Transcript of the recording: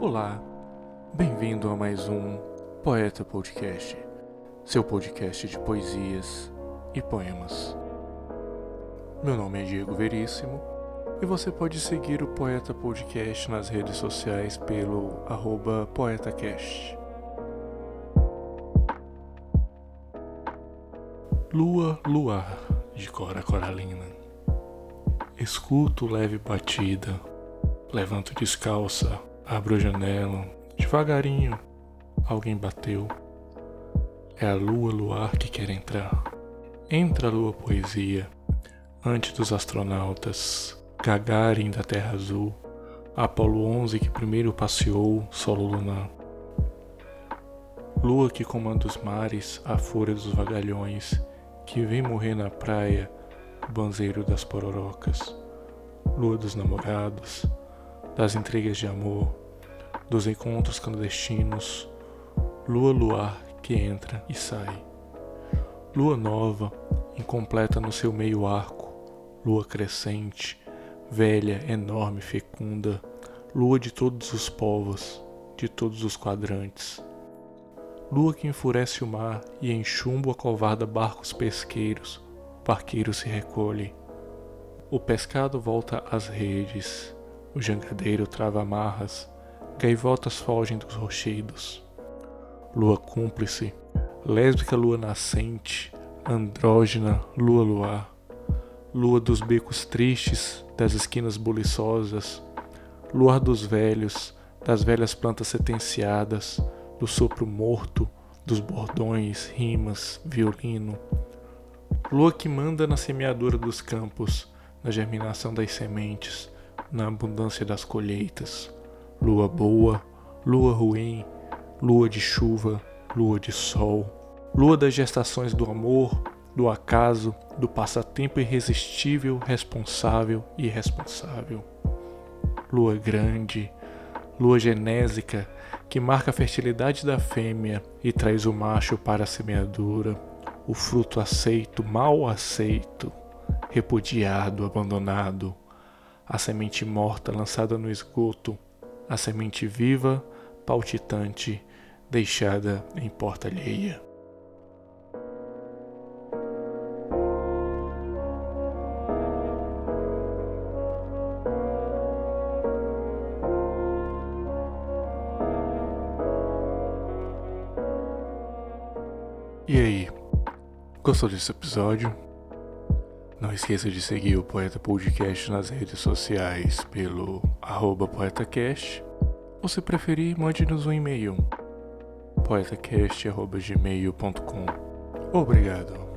Olá, bem-vindo a mais um Poeta Podcast, seu podcast de poesias e poemas. Meu nome é Diego Veríssimo e você pode seguir o Poeta Podcast nas redes sociais pelo poetacast. Lua Luar, de Cora Coralina. Escuto leve batida, levanto descalça, abro a janela, devagarinho, alguém bateu. É a lua luar que quer entrar. Entra a lua poesia, antes dos astronautas, Gagarin da Terra Azul, Apolo 11 que primeiro passeou solo lunar. Lua que comanda os mares, a fúria dos vagalhões, que vem morrer na praia, o banzeiro das pororocas. Lua dos namorados, das intrigas de amor, dos encontros clandestinos. Lua luar que entra e sai. Lua nova, incompleta no seu meio arco, lua crescente, velha, enorme, fecunda, lua de todos os povos, de todos os quadrantes. Lua que enfurece o mar e em chumbo acovarda barcos pesqueiros, o barqueiro se recolhe. O pescado volta às redes, o jangadeiro trava amarras, gaivotas fogem dos rochedos. Lua cúmplice, lésbica lua nascente, andrógena lua luar, lua dos becos tristes, das esquinas buliçosas, luar dos velhos, das velhas plantas sentenciadas, do sopro morto, dos bordões, rimas, violino. Lua que manda na semeadura dos campos, na germinação das sementes, na abundância das colheitas. Lua boa, lua ruim, lua de chuva, lua de sol. Lua das gestações do amor, do acaso, do passatempo irresistível, responsável e irresponsável. Lua grande, lua genésica, que marca a fertilidade da fêmea e traz o macho para a semeadura, o fruto aceito, mal aceito, repudiado, abandonado, a semente morta lançada no esgoto, a semente viva, palpitante, deixada em porta alheia. E aí, gostou desse episódio? Não esqueça de seguir o Poeta Podcast nas redes sociais pelo poetacast. Ou se preferir, mande-nos um e-mail poetacast.gmail.com Obrigado.